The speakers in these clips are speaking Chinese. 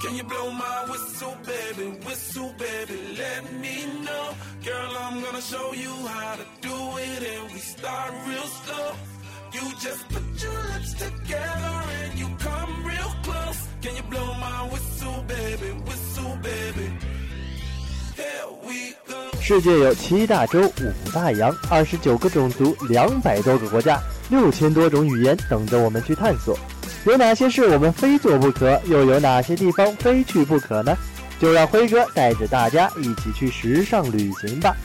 Can you blow my whistle, baby? Whistle, baby, let me know. Girl, I'm gonna show you how to do it, and we start real slow. You just put your lips together and you come real close. Can you blow my whistle, baby? Whistle, baby. Here we go. 世界有七大洲、五大洋、二十九个种族、两百多个国家、六千多种语言等着我们去探索。有哪些事我们非做不可？又有哪些地方非去不可呢？就让辉哥带着大家一起去时尚旅行吧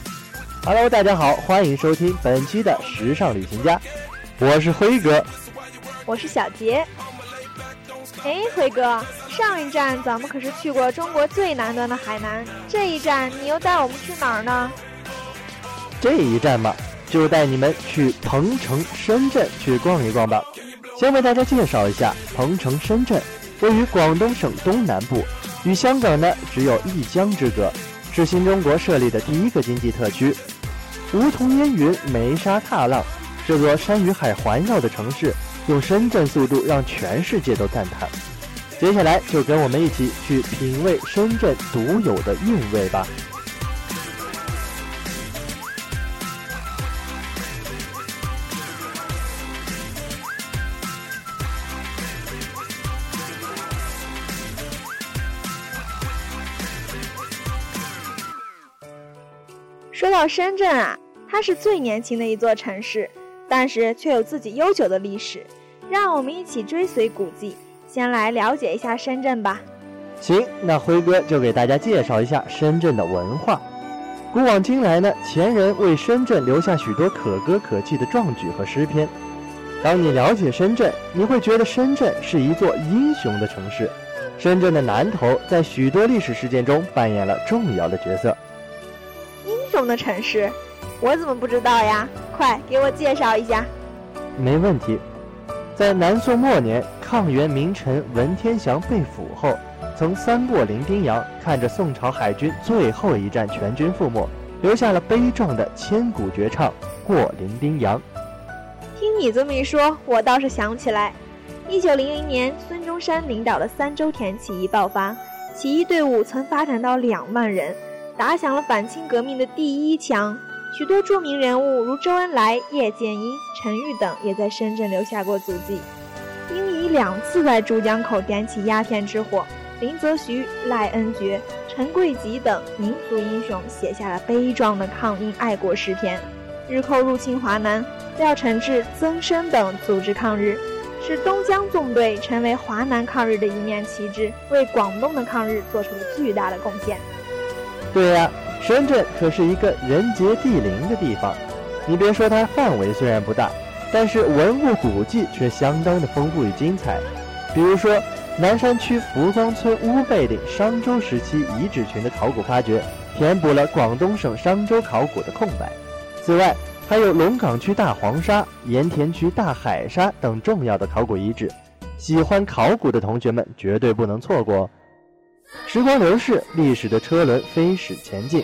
！Hello，大家好，欢迎收听本期的时尚旅行家，我是辉哥。我是小杰。哎，辉哥，上一站咱们可是去过中国最南端的海南，这一站你又带我们去哪儿呢？这一站嘛，就带你们去鹏城、深圳去逛一逛吧。先为大家介绍一下鹏城深圳，位于广东省东南部，与香港呢只有一江之隔，是新中国设立的第一个经济特区。梧桐烟云，梅沙踏浪，这座山与海环绕的城市，用深圳速度让全世界都赞叹。接下来就跟我们一起去品味深圳独有的韵味吧。深圳啊，它是最年轻的一座城市，但是却有自己悠久的历史。让我们一起追随古迹，先来了解一下深圳吧。行，那辉哥就给大家介绍一下深圳的文化。古往今来呢，前人为深圳留下许多可歌可泣的壮举和诗篇。当你了解深圳，你会觉得深圳是一座英雄的城市。深圳的南头在许多历史事件中扮演了重要的角色。英雄的城市，我怎么不知道呀？快给我介绍一下。没问题。在南宋末年，抗元名臣文天祥被俘后，曾三过零丁洋，看着宋朝海军最后一战全军覆没，留下了悲壮的千古绝唱《过零丁洋》。听你这么一说，我倒是想起来，一九零零年，孙中山领导的三周田起义爆发，起义队伍曾发展到两万人，打响了反清革命的第一枪。许多著名人物如周恩来、叶剑英、陈玉等也在深圳留下过足迹。因以两次在珠江口点起鸦片之火，林则徐、赖恩爵、陈贵吉等民族英雄写下了悲壮的抗英爱国诗篇。日寇入侵华南，廖承志、曾参等组织抗日，使东江纵队成为华南抗日的一面旗帜，为广东的抗日做出了巨大的贡献。对呀。深圳可是一个人杰地灵的地方，你别说它范围虽然不大，但是文物古迹却相当的丰富与精彩。比如说，南山区福庄村乌贝岭商周时期遗址群的考古发掘，填补了广东省商周考古的空白。此外，还有龙岗区大黄沙、盐田区大海沙等重要的考古遗址，喜欢考古的同学们绝对不能错过。时光流逝，历史的车轮飞驶前进，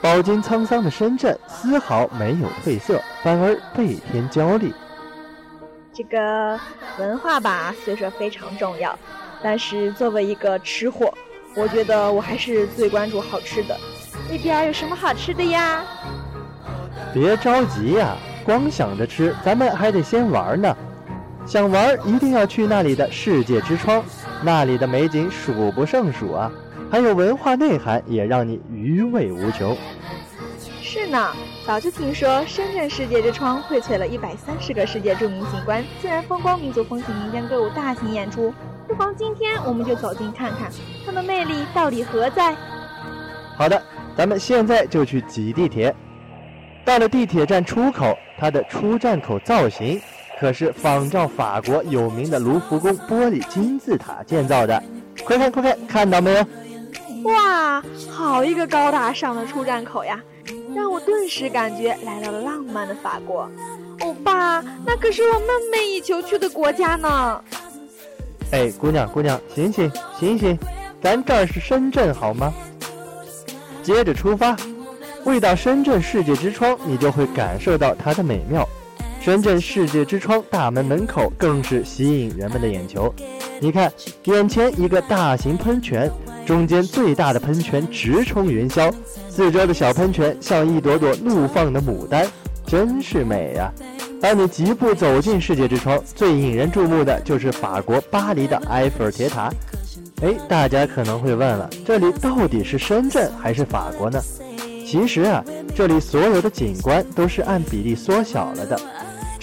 饱经沧桑的深圳丝毫没有褪色，反而倍添焦丽。这个文化吧，虽说非常重要，但是作为一个吃货，我觉得我还是最关注好吃的。那边有什么好吃的呀？别着急呀，光想着吃，咱们还得先玩呢。想玩，一定要去那里的世界之窗。那里的美景数不胜数啊，还有文化内涵，也让你余味无穷。是呢，早就听说深圳世界之窗荟萃了一百三十个世界著名景观、自然风光、民族风情、民间歌舞大型演出。不妨今天我们就走近看看，它的魅力到底何在？好的，咱们现在就去挤地铁。到了地铁站出口，它的出站口造型。可是仿照法国有名的卢浮宫玻璃金字塔建造的，快看快看，看到没有？哇，好一个高大上的出站口呀，让我顿时感觉来到了浪漫的法国。欧巴，那可是我梦寐以求去的国家呢。哎，姑娘姑娘，醒醒醒醒，咱这儿是深圳好吗？接着出发，未到深圳世界之窗，你就会感受到它的美妙。深圳世界之窗大门门口更是吸引人们的眼球，你看，眼前一个大型喷泉，中间最大的喷泉直冲云霄，四周的小喷泉像一朵朵怒放的牡丹，真是美呀！而你疾步走进世界之窗，最引人注目的就是法国巴黎的埃菲尔铁塔。哎，大家可能会问了，这里到底是深圳还是法国呢？其实啊，这里所有的景观都是按比例缩小了的。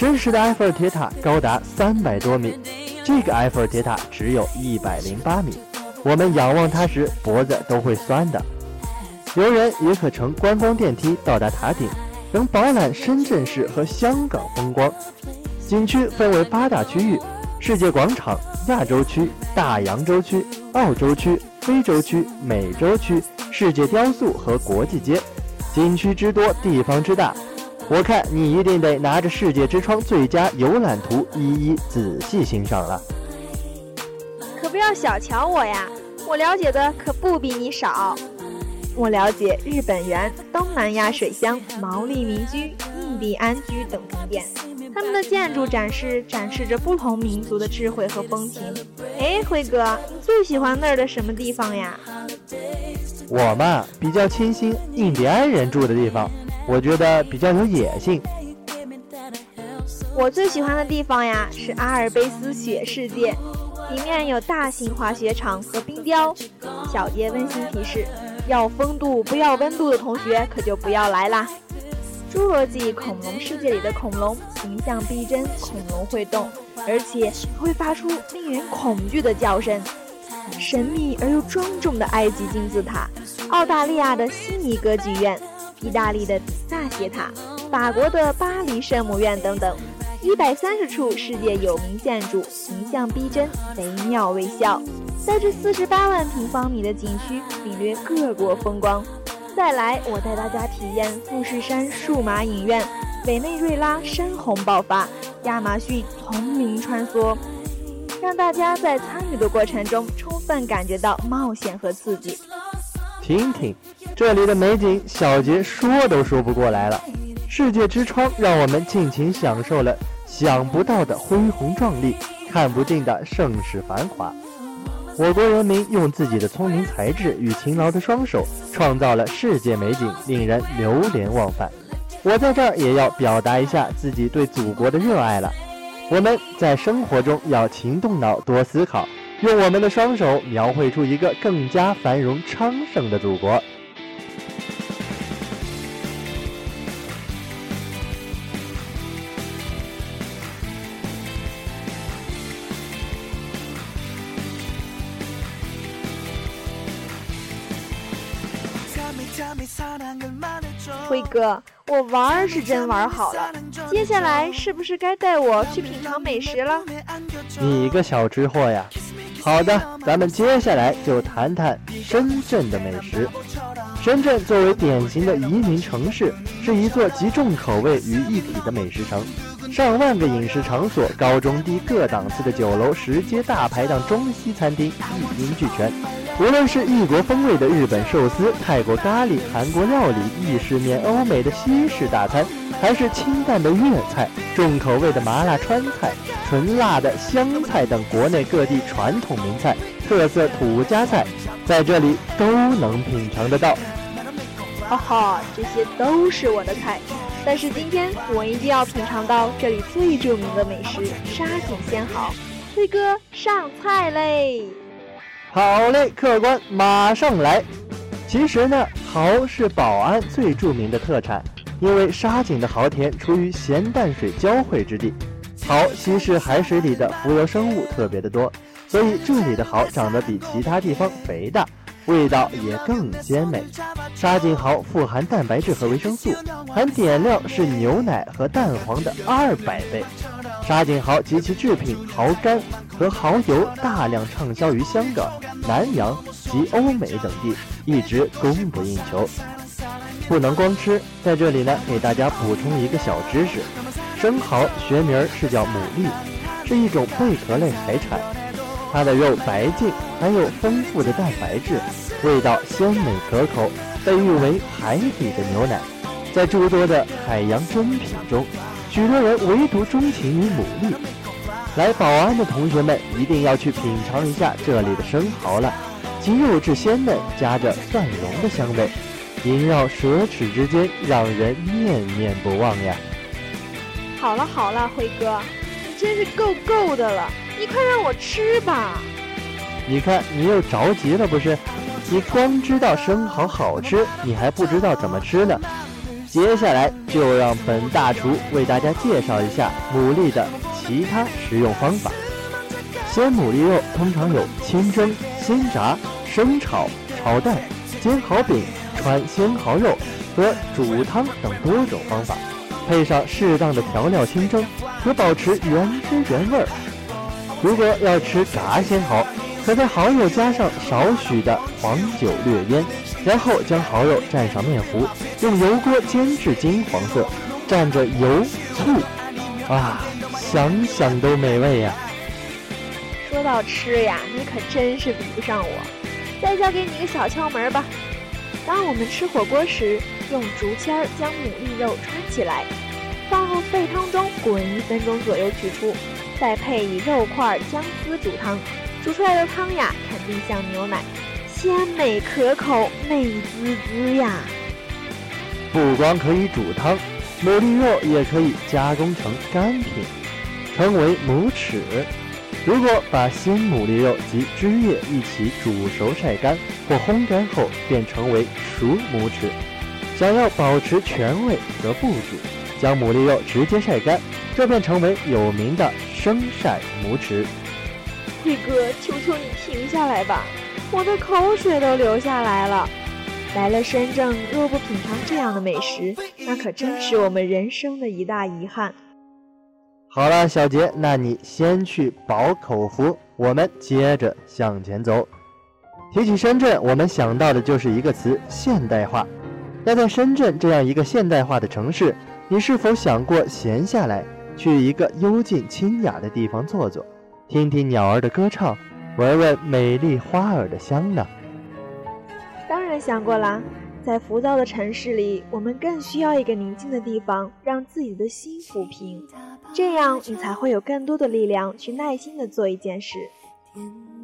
真实的埃菲尔铁塔高达三百多米，这个埃菲尔铁塔只有一百零八米。我们仰望它时，脖子都会酸的。游人也可乘观光电梯到达塔顶，能饱览深圳市和香港风光。景区分为八大区域：世界广场、亚洲区、大洋洲区。澳洲区、非洲区、美洲区、世界雕塑和国际街，景区之多，地方之大，我看你一定得拿着世界之窗最佳游览图一一仔细欣赏了。可不要小瞧我呀，我了解的可不比你少。我了解日本园、东南亚水乡、毛利民居、印第安居等景点。他们的建筑展示展示着不同民族的智慧和风情。哎，辉哥，你最喜欢那儿的什么地方呀？我嘛，比较倾心印第安人住的地方，我觉得比较有野性。我最喜欢的地方呀，是阿尔卑斯雪世界，里面有大型滑雪场和冰雕。小杰温馨提示：要风度不要温度的同学可就不要来啦。侏罗纪恐龙世界里的恐龙形象逼真，恐龙会动，而且会发出令人恐惧的叫声。神秘而又庄重的埃及金字塔，澳大利亚的悉尼歌剧院，意大利的比萨斜塔，法国的巴黎圣母院等等，一百三十处世界有名建筑，形象逼真，惟妙惟肖。在这四十八万平方米的景区，领略各国风光。再来，我带大家体验富士山数码影院、委内瑞拉山洪爆发、亚马逊丛林穿梭，让大家在参与的过程中充分感觉到冒险和刺激。听听这里的美景，小杰说都说不过来了。世界之窗让我们尽情享受了想不到的恢宏壮丽，看不尽的盛世繁华。我国人民用自己的聪明才智与勤劳的双手，创造了世界美景，令人流连忘返。我在这儿也要表达一下自己对祖国的热爱了。我们在生活中要勤动脑，多思考，用我们的双手描绘出一个更加繁荣昌盛的祖国。辉哥，我玩是真玩好了，接下来是不是该带我去品尝美食了？你个小吃货呀！好的，咱们接下来就谈谈深圳的美食。深圳作为典型的移民城市，是一座集重口味于一体的美食城。上万个饮食场所，高中低各档次的酒楼、食街、大排档、中西餐厅一应俱全。无论是异国风味的日本寿司、泰国咖喱、韩国料理、意式面、欧美的西式大餐，还是清淡的粤菜、重口味的麻辣川菜、纯辣的湘菜等国内各地传统名菜、特色土家菜，在这里都能品尝得到。哈哈，这些都是我的菜，但是今天我一定要品尝到这里最著名的美食——沙井鲜蚝。飞哥，上菜嘞！好嘞，客官马上来。其实呢，蚝是宝安最著名的特产，因为沙井的蚝田处于咸淡水交汇之地，蚝稀释海水里的浮游生物特别的多，所以这里的蚝长得比其他地方肥大，味道也更鲜美。沙井蚝富含蛋白质和维生素，含碘量是牛奶和蛋黄的二百倍。沙井蚝及其制品蚝干和蚝油大量畅销于香港、南洋及欧美等地，一直供不应求。不能光吃，在这里呢，给大家补充一个小知识：生蚝学名是叫牡蛎，是一种贝壳类海产。它的肉白净，含有丰富的蛋白质，味道鲜美可口，被誉为海底的牛奶。在诸多的海洋珍品中，许多人唯独钟情于牡蛎。来宝安的同学们一定要去品尝一下这里的生蚝了，其肉质鲜嫩，夹着蒜蓉的香味，萦绕舌齿之间，让人念念不忘呀。好了好了，辉哥，你真是够够的了，你快让我吃吧。你看你又着急了不是？你光知道生蚝好吃，你还不知道怎么吃呢。接下来就让本大厨为大家介绍一下牡蛎的其他食用方法。鲜牡蛎肉通常有清蒸、鲜炸、生炒、炒蛋、煎蚝饼、川鲜蚝肉和煮汤等多种方法。配上适当的调料清蒸，可保持原汁原味儿。如果要吃炸鲜蚝，可在蚝肉加上少许的黄酒略腌，然后将蚝肉蘸上面糊，用油锅煎至金黄色，蘸着油醋，啊，想想都美味呀！说到吃呀，你可真是比不上我。再教给你一个小窍门吧。当我们吃火锅时，用竹签儿将牡蛎肉穿起来，放入沸汤中滚一分钟左右取出，再配以肉块、姜丝煮汤，煮出来的汤呀，肯定像牛奶，鲜美可口，美滋滋呀！不光可以煮汤，牡蛎肉也可以加工成干品，称为母齿。如果把鲜牡蛎肉及汁液一起煮熟晒干或烘干后，便成为熟拇指。想要保持全味，则不煮，将牡蛎肉直接晒干，这便成为有名的生晒拇指。辉哥，求求你停下来吧，我的口水都流下来了。来了深圳，若不品尝这样的美食，那可真是我们人生的一大遗憾。好了，小杰，那你先去饱口福，我们接着向前走。提起深圳，我们想到的就是一个词——现代化。那在深圳这样一个现代化的城市，你是否想过闲下来，去一个幽静清雅的地方坐坐，听听鸟儿的歌唱，闻闻美丽花儿的香呢？当然想过啦。在浮躁的城市里，我们更需要一个宁静的地方，让自己的心抚平。这样，你才会有更多的力量去耐心的做一件事。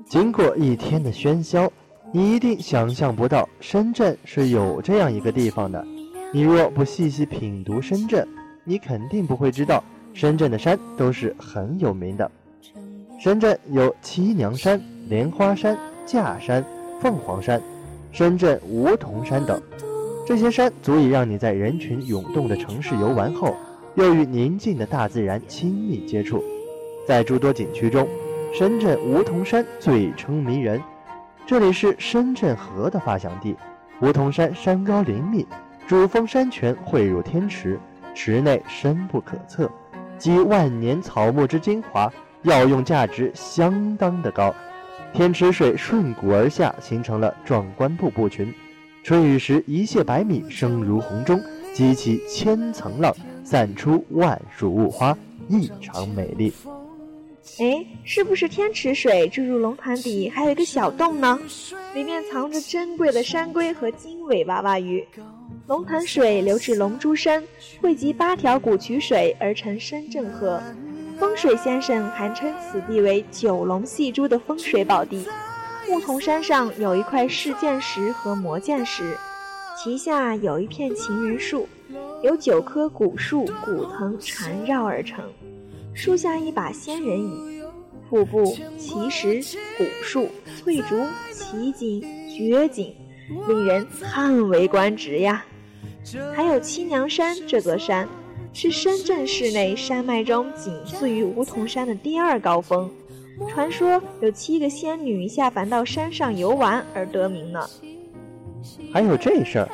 经过一天的喧嚣，你一定想象不到深圳是有这样一个地方的。你若不细细品读深圳，你肯定不会知道深圳的山都是很有名的。深圳有七娘山、莲花山、架山、凤凰山。深圳梧桐山等，这些山足以让你在人群涌动的城市游玩后，又与宁静的大自然亲密接触。在诸多景区中，深圳梧桐山最称迷人。这里是深圳河的发祥地，梧桐山山高林密，主峰山泉汇入天池，池内深不可测，集万年草木之精华，药用价值相当的高。天池水顺谷而下，形成了壮观瀑布群。春雨时，一泻百米，声如洪钟，激起千层浪，散出万树雾花，异常美丽。哎，是不是天池水注入龙潭底还有一个小洞呢？里面藏着珍贵的山龟和经纬娃娃鱼。龙潭水流至龙珠山，汇集八条古渠水而成深圳河。风水先生还称此地为九龙戏珠的风水宝地。牧童山上有一块试剑石和磨剑石，其下有一片情人树，有九棵古树古藤缠绕而成。树下一把仙人椅，瀑布、奇石、古树、翠竹，奇景绝景，令人叹为观止呀。还有七娘山这座山。是深圳市内山脉中仅次于梧桐山的第二高峰，传说有七个仙女下凡到山上游玩而得名呢。还有这事儿，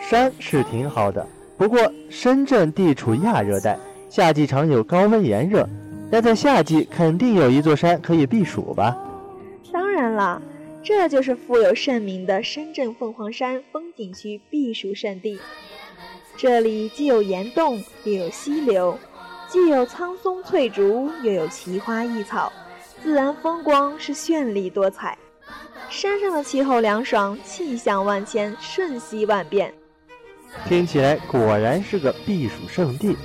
山是挺好的，不过深圳地处亚热带，夏季常有高温炎热，但在夏季肯定有一座山可以避暑吧？当然了，这就是富有盛名的深圳凤凰山风景区避暑胜地。这里既有岩洞，又有溪流，既有苍松翠竹，又有奇花异草，自然风光是绚丽多彩。山上的气候凉爽，气象万千，瞬息万变。听起来果然是个避暑胜地。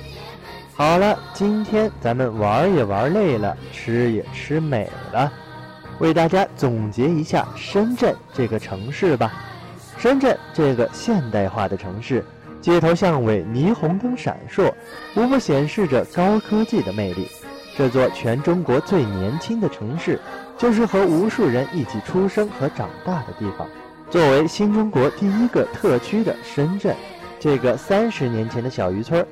好了，今天咱们玩也玩累了，吃也吃美了，为大家总结一下深圳这个城市吧。深圳这个现代化的城市，街头巷尾霓虹灯闪烁，无不显示着高科技的魅力。这座全中国最年轻的城市，就是和无数人一起出生和长大的地方。作为新中国第一个特区的深圳，这个三十年前的小渔村。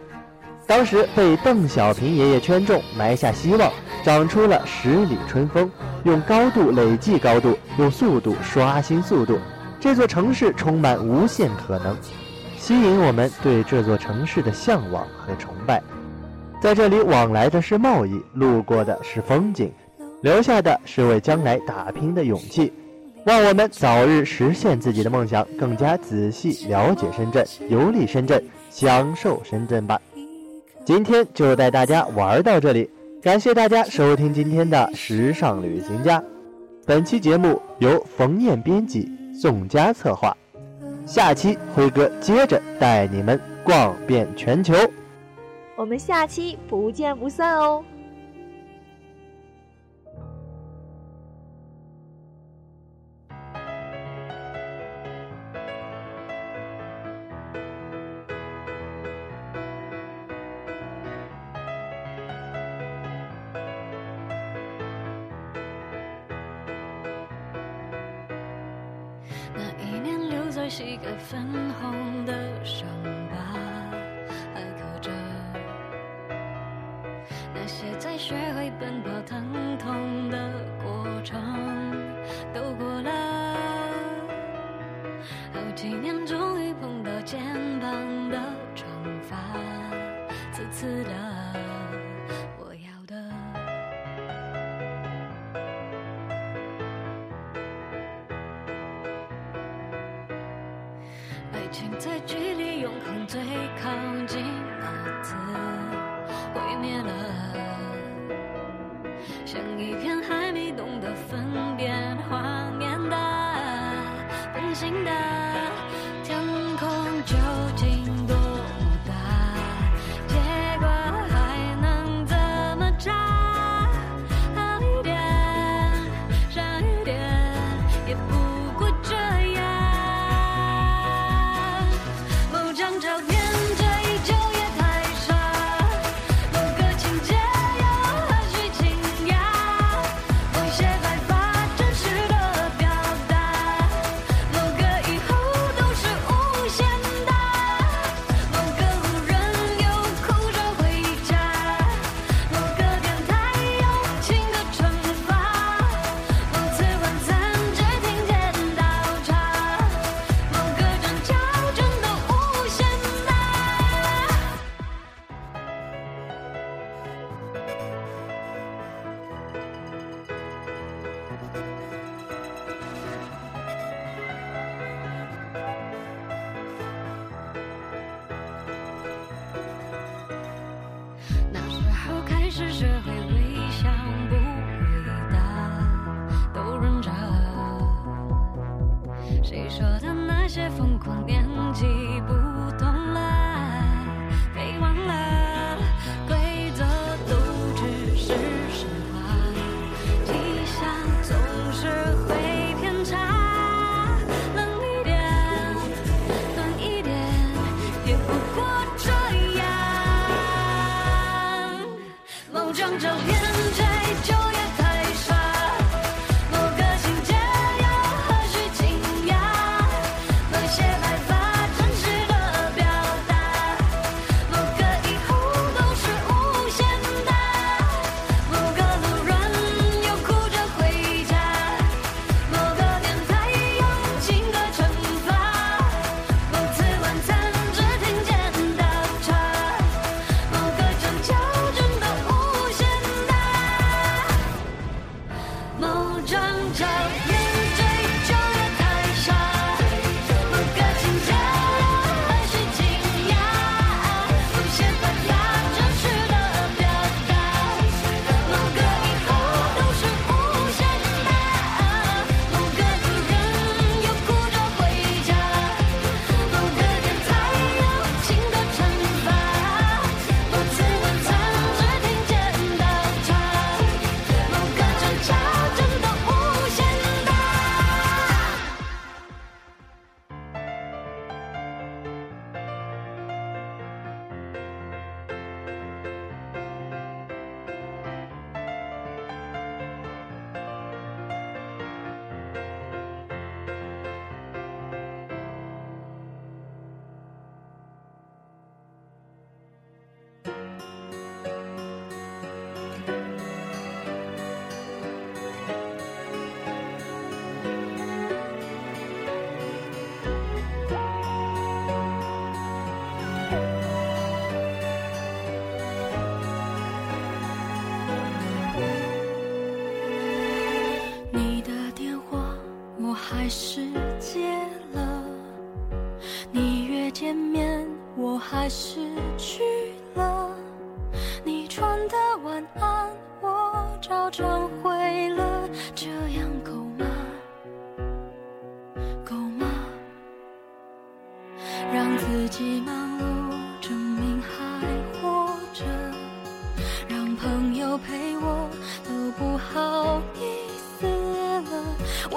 当时被邓小平爷爷圈中，埋下希望，长出了十里春风。用高度累计高度，用速度刷新速度，这座城市充满无限可能，吸引我们对这座城市的向往和崇拜。在这里往来的是贸易，路过的是风景，留下的是为将来打拼的勇气。让我们早日实现自己的梦想，更加仔细了解深圳，游历深圳，享受深圳吧。今天就带大家玩到这里，感谢大家收听今天的时尚旅行家。本期节目由冯燕编辑，宋佳策划。下期辉哥接着带你们逛遍全球，我们下期不见不散哦。奔跑疼痛的过程都过了，好几年终于碰到肩膀的长发，刺刺的。我要的。爱情在距离永恒最靠近那次毁灭了，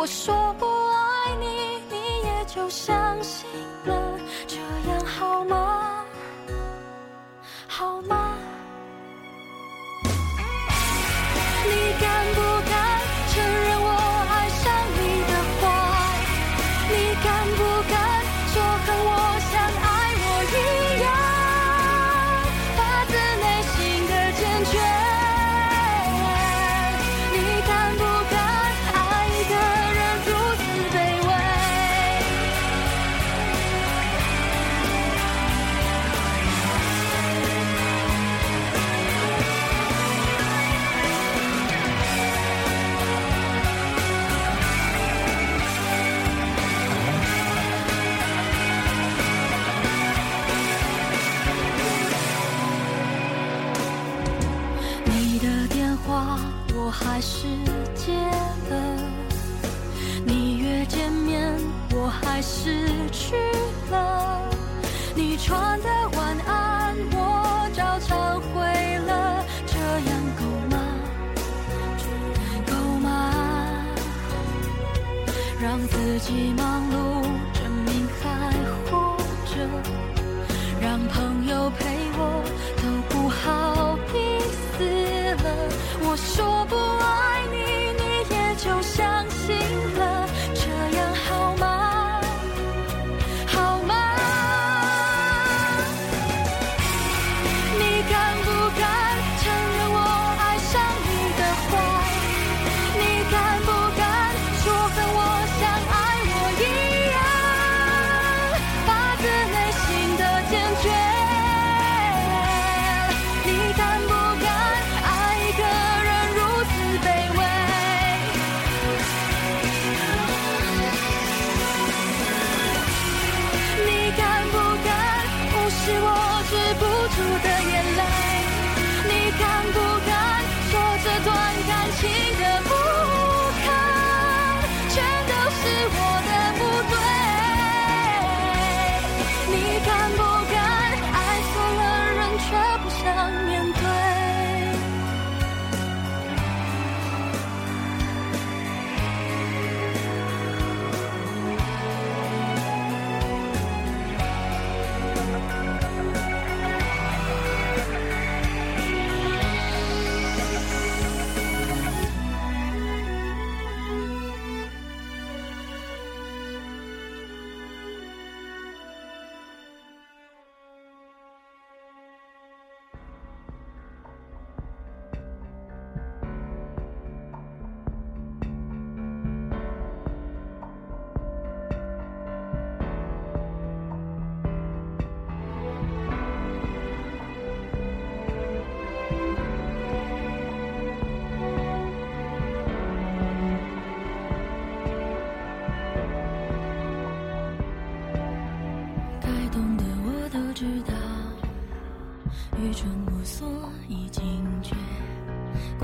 我说不爱你你也就相信了这样好吗？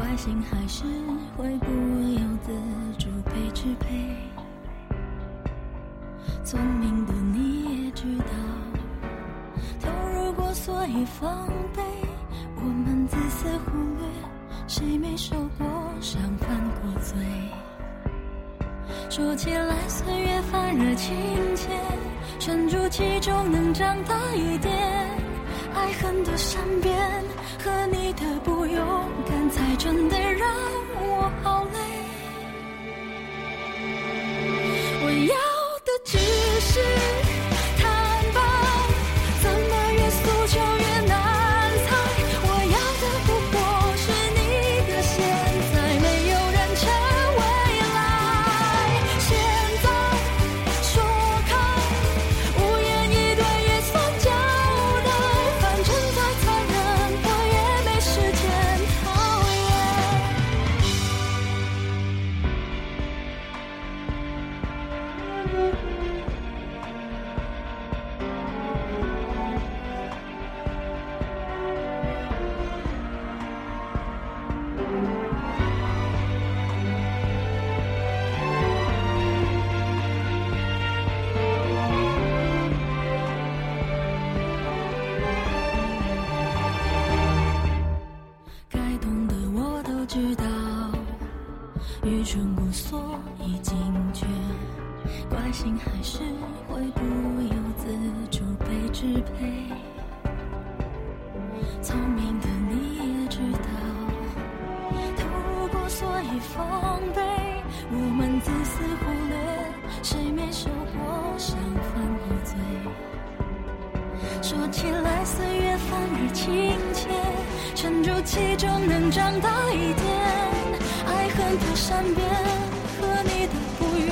爱心还是会不由自主被支配。聪明的你也知道，投入过所以防备。我们自私忽略，谁没受过伤犯过罪？说起来岁月泛热情切，沉住气中能长大一点。爱恨多善变。可你的不勇敢才真的让我好累。防备，我们自私忽略，谁没受过伤犯过罪？说起来，岁月反而亲切，沉住气就能长大一点。爱恨的善变，和你的不勇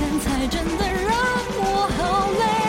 敢，才真的让我好累。